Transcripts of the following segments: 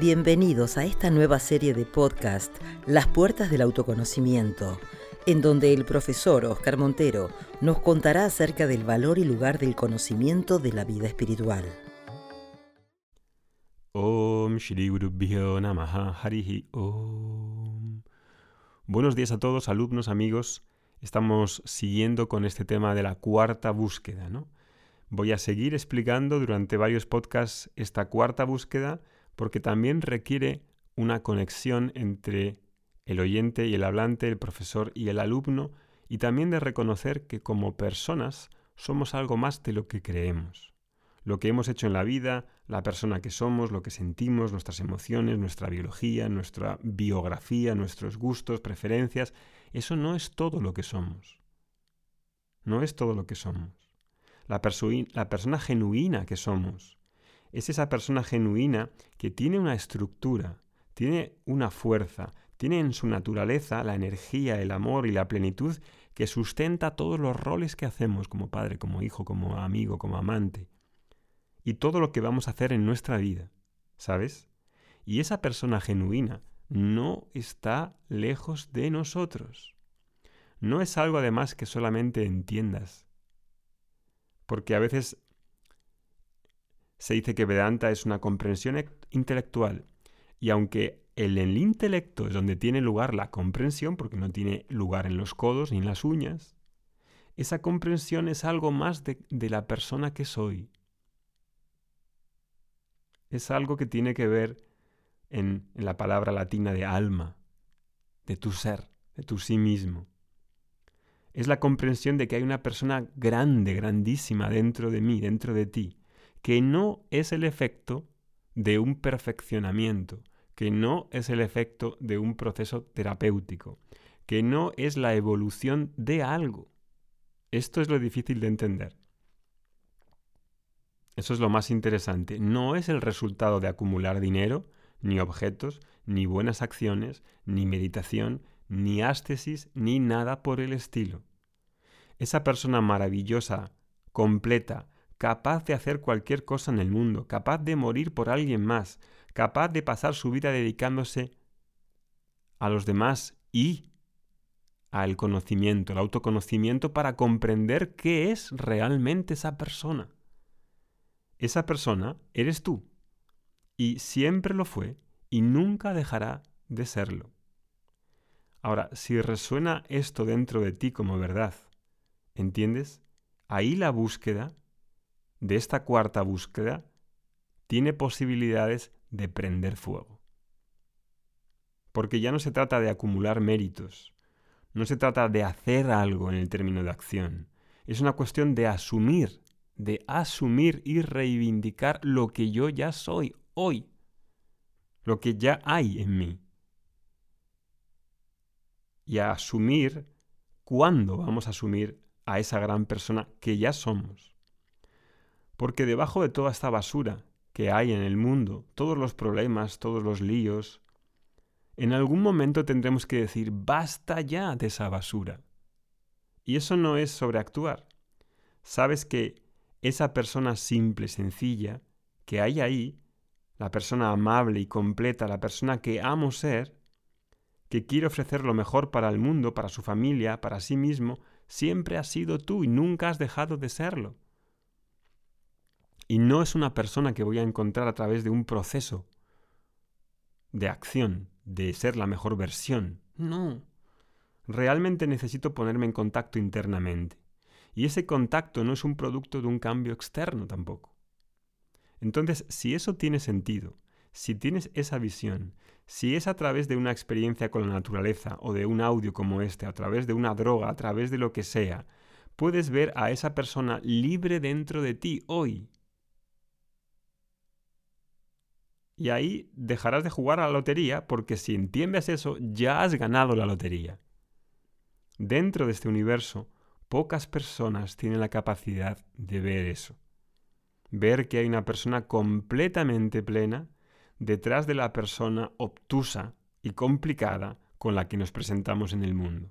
Bienvenidos a esta nueva serie de podcast, Las Puertas del Autoconocimiento, en donde el profesor Oscar Montero nos contará acerca del valor y lugar del conocimiento de la vida espiritual. Om Shri Harihi Om. Buenos días a todos, alumnos, amigos. Estamos siguiendo con este tema de la cuarta búsqueda, ¿no? Voy a seguir explicando durante varios podcasts esta cuarta búsqueda porque también requiere una conexión entre el oyente y el hablante, el profesor y el alumno, y también de reconocer que como personas somos algo más de lo que creemos. Lo que hemos hecho en la vida, la persona que somos, lo que sentimos, nuestras emociones, nuestra biología, nuestra biografía, nuestros gustos, preferencias, eso no es todo lo que somos. No es todo lo que somos la, la persona genuina que somos. Es esa persona genuina que tiene una estructura, tiene una fuerza, tiene en su naturaleza la energía, el amor y la plenitud que sustenta todos los roles que hacemos como padre, como hijo, como amigo, como amante. Y todo lo que vamos a hacer en nuestra vida, ¿sabes? Y esa persona genuina no está lejos de nosotros. No es algo además que solamente entiendas, porque a veces se dice que Vedanta es una comprensión intelectual, y aunque en el intelecto es donde tiene lugar la comprensión, porque no tiene lugar en los codos ni en las uñas, esa comprensión es algo más de, de la persona que soy. Es algo que tiene que ver en, en la palabra latina de alma, de tu ser, de tu sí mismo es la comprensión de que hay una persona grande, grandísima dentro de mí, dentro de ti, que no es el efecto de un perfeccionamiento, que no es el efecto de un proceso terapéutico, que no es la evolución de algo. Esto es lo difícil de entender. Eso es lo más interesante. No es el resultado de acumular dinero, ni objetos, ni buenas acciones, ni meditación, ni ástesis, ni nada por el estilo. Esa persona maravillosa, completa, capaz de hacer cualquier cosa en el mundo, capaz de morir por alguien más, capaz de pasar su vida dedicándose a los demás y al conocimiento, el autoconocimiento para comprender qué es realmente esa persona. Esa persona eres tú, y siempre lo fue, y nunca dejará de serlo. Ahora, si resuena esto dentro de ti como verdad, ¿entiendes? Ahí la búsqueda, de esta cuarta búsqueda, tiene posibilidades de prender fuego. Porque ya no se trata de acumular méritos, no se trata de hacer algo en el término de acción, es una cuestión de asumir, de asumir y reivindicar lo que yo ya soy hoy, lo que ya hay en mí y a asumir cuándo vamos a asumir a esa gran persona que ya somos. Porque debajo de toda esta basura que hay en el mundo, todos los problemas, todos los líos, en algún momento tendremos que decir, basta ya de esa basura. Y eso no es sobreactuar. Sabes que esa persona simple, sencilla, que hay ahí, la persona amable y completa, la persona que amo ser, que quiere ofrecer lo mejor para el mundo, para su familia, para sí mismo, siempre has sido tú y nunca has dejado de serlo. Y no es una persona que voy a encontrar a través de un proceso de acción, de ser la mejor versión. No. Realmente necesito ponerme en contacto internamente. Y ese contacto no es un producto de un cambio externo tampoco. Entonces, si eso tiene sentido, si tienes esa visión, si es a través de una experiencia con la naturaleza o de un audio como este, a través de una droga, a través de lo que sea, puedes ver a esa persona libre dentro de ti hoy. Y ahí dejarás de jugar a la lotería porque si entiendes eso ya has ganado la lotería. Dentro de este universo, pocas personas tienen la capacidad de ver eso. Ver que hay una persona completamente plena detrás de la persona obtusa y complicada con la que nos presentamos en el mundo.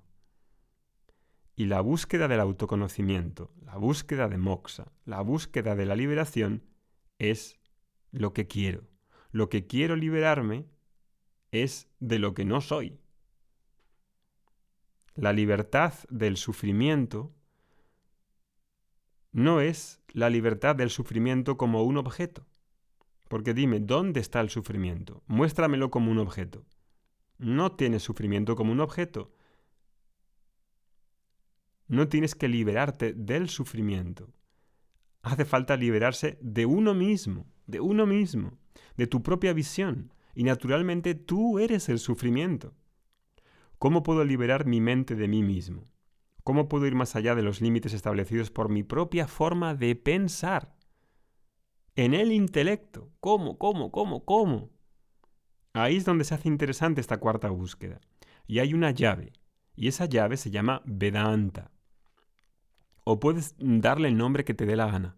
Y la búsqueda del autoconocimiento, la búsqueda de moxa, la búsqueda de la liberación es lo que quiero, lo que quiero liberarme es de lo que no soy. La libertad del sufrimiento no es la libertad del sufrimiento como un objeto. Porque dime, ¿dónde está el sufrimiento? Muéstramelo como un objeto. No tienes sufrimiento como un objeto. No tienes que liberarte del sufrimiento. Hace falta liberarse de uno mismo, de uno mismo, de tu propia visión. Y naturalmente tú eres el sufrimiento. ¿Cómo puedo liberar mi mente de mí mismo? ¿Cómo puedo ir más allá de los límites establecidos por mi propia forma de pensar? en el intelecto. ¿Cómo? ¿Cómo? ¿Cómo? ¿Cómo? Ahí es donde se hace interesante esta cuarta búsqueda. Y hay una llave. Y esa llave se llama Vedanta. O puedes darle el nombre que te dé la gana.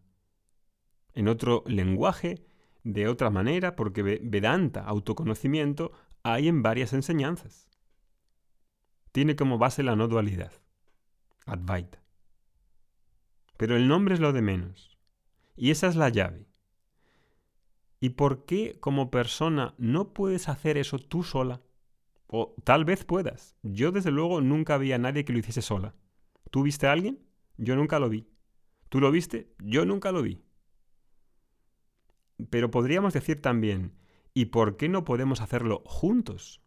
En otro lenguaje, de otra manera, porque Vedanta, autoconocimiento, hay en varias enseñanzas. Tiene como base la no dualidad. Advaita. Pero el nombre es lo de menos. Y esa es la llave. ¿Y por qué como persona no puedes hacer eso tú sola? O tal vez puedas. Yo desde luego nunca vi a nadie que lo hiciese sola. ¿Tú viste a alguien? Yo nunca lo vi. ¿Tú lo viste? Yo nunca lo vi. Pero podríamos decir también, ¿y por qué no podemos hacerlo juntos?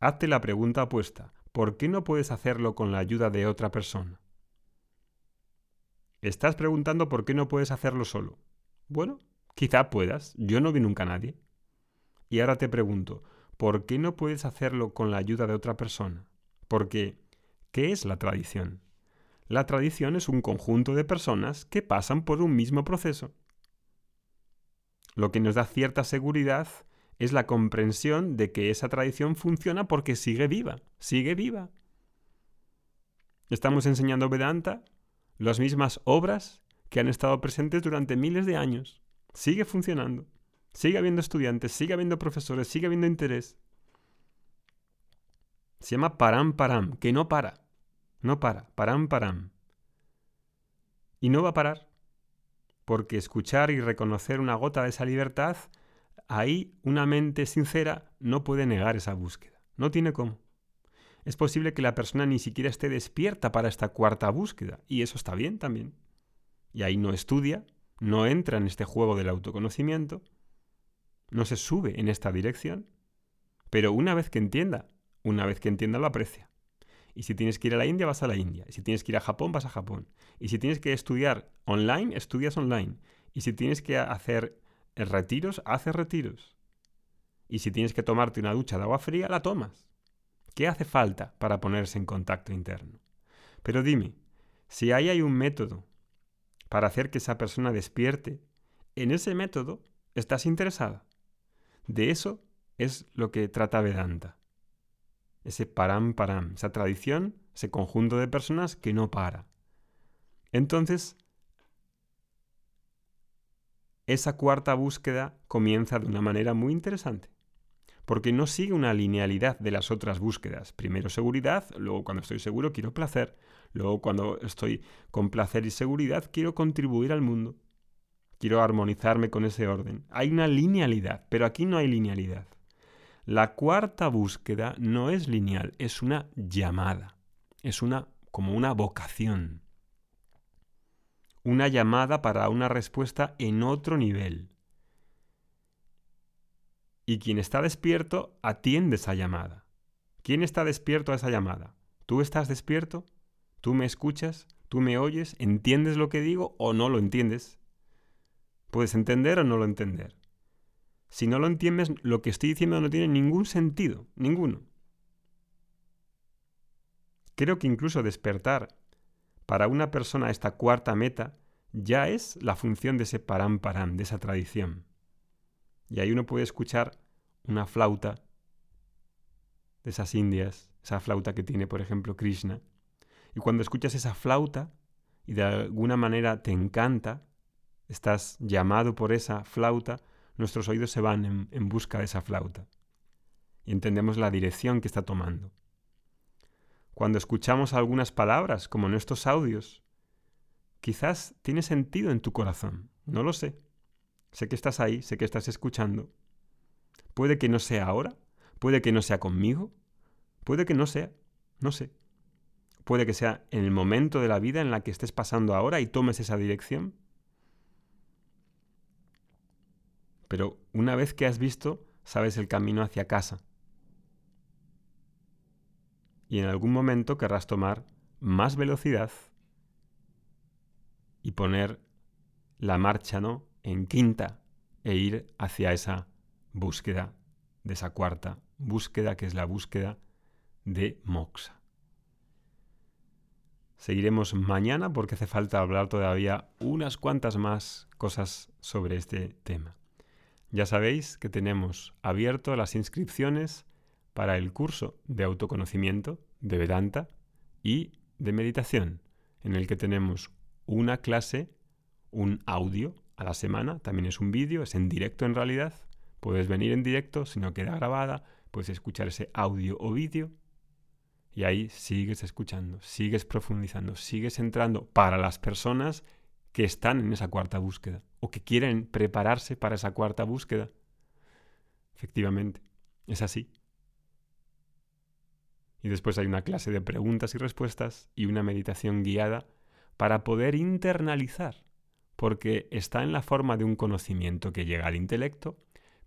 Hazte la pregunta opuesta. ¿Por qué no puedes hacerlo con la ayuda de otra persona? Estás preguntando por qué no puedes hacerlo solo. Bueno, Quizá puedas, yo no vi nunca a nadie. Y ahora te pregunto, ¿por qué no puedes hacerlo con la ayuda de otra persona? Porque, ¿qué es la tradición? La tradición es un conjunto de personas que pasan por un mismo proceso. Lo que nos da cierta seguridad es la comprensión de que esa tradición funciona porque sigue viva, sigue viva. Estamos enseñando Vedanta, las mismas obras que han estado presentes durante miles de años. Sigue funcionando. Sigue habiendo estudiantes, sigue habiendo profesores, sigue habiendo interés. Se llama Param Param, que no para. No para. Param Param. Y no va a parar. Porque escuchar y reconocer una gota de esa libertad, ahí una mente sincera no puede negar esa búsqueda. No tiene cómo. Es posible que la persona ni siquiera esté despierta para esta cuarta búsqueda. Y eso está bien también. Y ahí no estudia, no entra en este juego del autoconocimiento, no se sube en esta dirección, pero una vez que entienda, una vez que entienda lo aprecia. Y si tienes que ir a la India, vas a la India. Y si tienes que ir a Japón, vas a Japón. Y si tienes que estudiar online, estudias online. Y si tienes que hacer retiros, haces retiros. Y si tienes que tomarte una ducha de agua fría, la tomas. ¿Qué hace falta para ponerse en contacto interno? Pero dime, si ahí hay un método para hacer que esa persona despierte, en ese método estás interesada. De eso es lo que trata Vedanta. Ese param param, esa tradición, ese conjunto de personas que no para. Entonces, esa cuarta búsqueda comienza de una manera muy interesante, porque no sigue una linealidad de las otras búsquedas. Primero seguridad, luego cuando estoy seguro quiero placer, Luego, cuando estoy con placer y seguridad, quiero contribuir al mundo. Quiero armonizarme con ese orden. Hay una linealidad, pero aquí no hay linealidad. La cuarta búsqueda no es lineal, es una llamada. Es una como una vocación. Una llamada para una respuesta en otro nivel. Y quien está despierto atiende esa llamada. ¿Quién está despierto a esa llamada? ¿Tú estás despierto? Tú me escuchas, tú me oyes, entiendes lo que digo o no lo entiendes. Puedes entender o no lo entender. Si no lo entiendes, lo que estoy diciendo no tiene ningún sentido, ninguno. Creo que incluso despertar para una persona esta cuarta meta ya es la función de ese param param, de esa tradición. Y ahí uno puede escuchar una flauta de esas indias, esa flauta que tiene, por ejemplo, Krishna, y cuando escuchas esa flauta y de alguna manera te encanta, estás llamado por esa flauta, nuestros oídos se van en, busca de esa flauta y entendemos la dirección que está tomando. Cuando escuchamos algunas palabras, como en estos audios, quizás tiene sentido en tu corazón, no lo sé. Sé que estás ahí, sé que estás escuchando, Puede que no sea ahora, puede que no sea conmigo, puede que no sea, no sé. Puede que sea en el momento de la vida en la que estés pasando ahora y tomes esa dirección. Pero una vez que has visto, sabes el camino hacia casa. Y en algún momento querrás tomar más velocidad y poner la marcha ¿no? en quinta e ir hacia esa búsqueda de esa cuarta búsqueda que es la búsqueda de moxa. Seguiremos mañana porque hace falta hablar todavía unas cuantas más cosas sobre este tema. Ya sabéis que tenemos abierto las inscripciones para el curso de autoconocimiento de Vedanta y de meditación, en el que tenemos una clase, un audio a la semana, también es un vídeo, es en directo en realidad, puedes venir en directo, si no queda grabada, puedes escuchar ese audio o vídeo y ahí sigues escuchando, sigues profundizando, sigues entrando para las personas que están en esa cuarta búsqueda o que quieren prepararse para esa cuarta búsqueda. Efectivamente, es así. Y después hay una clase de preguntas y respuestas y una meditación guiada para poder internalizar, porque está en la forma de un conocimiento que llega al intelecto,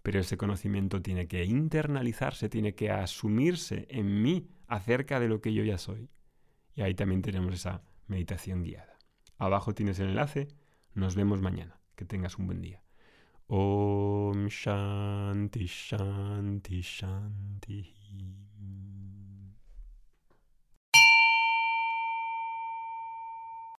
pero ese conocimiento tiene que internalizarse, tiene que asumirse en mí acerca de lo que yo ya soy. Y ahí también tenemos esa meditación guiada. Abajo tienes el enlace. Nos vemos mañana. Que tengas un buen día. Om Shanti Shanti Shanti.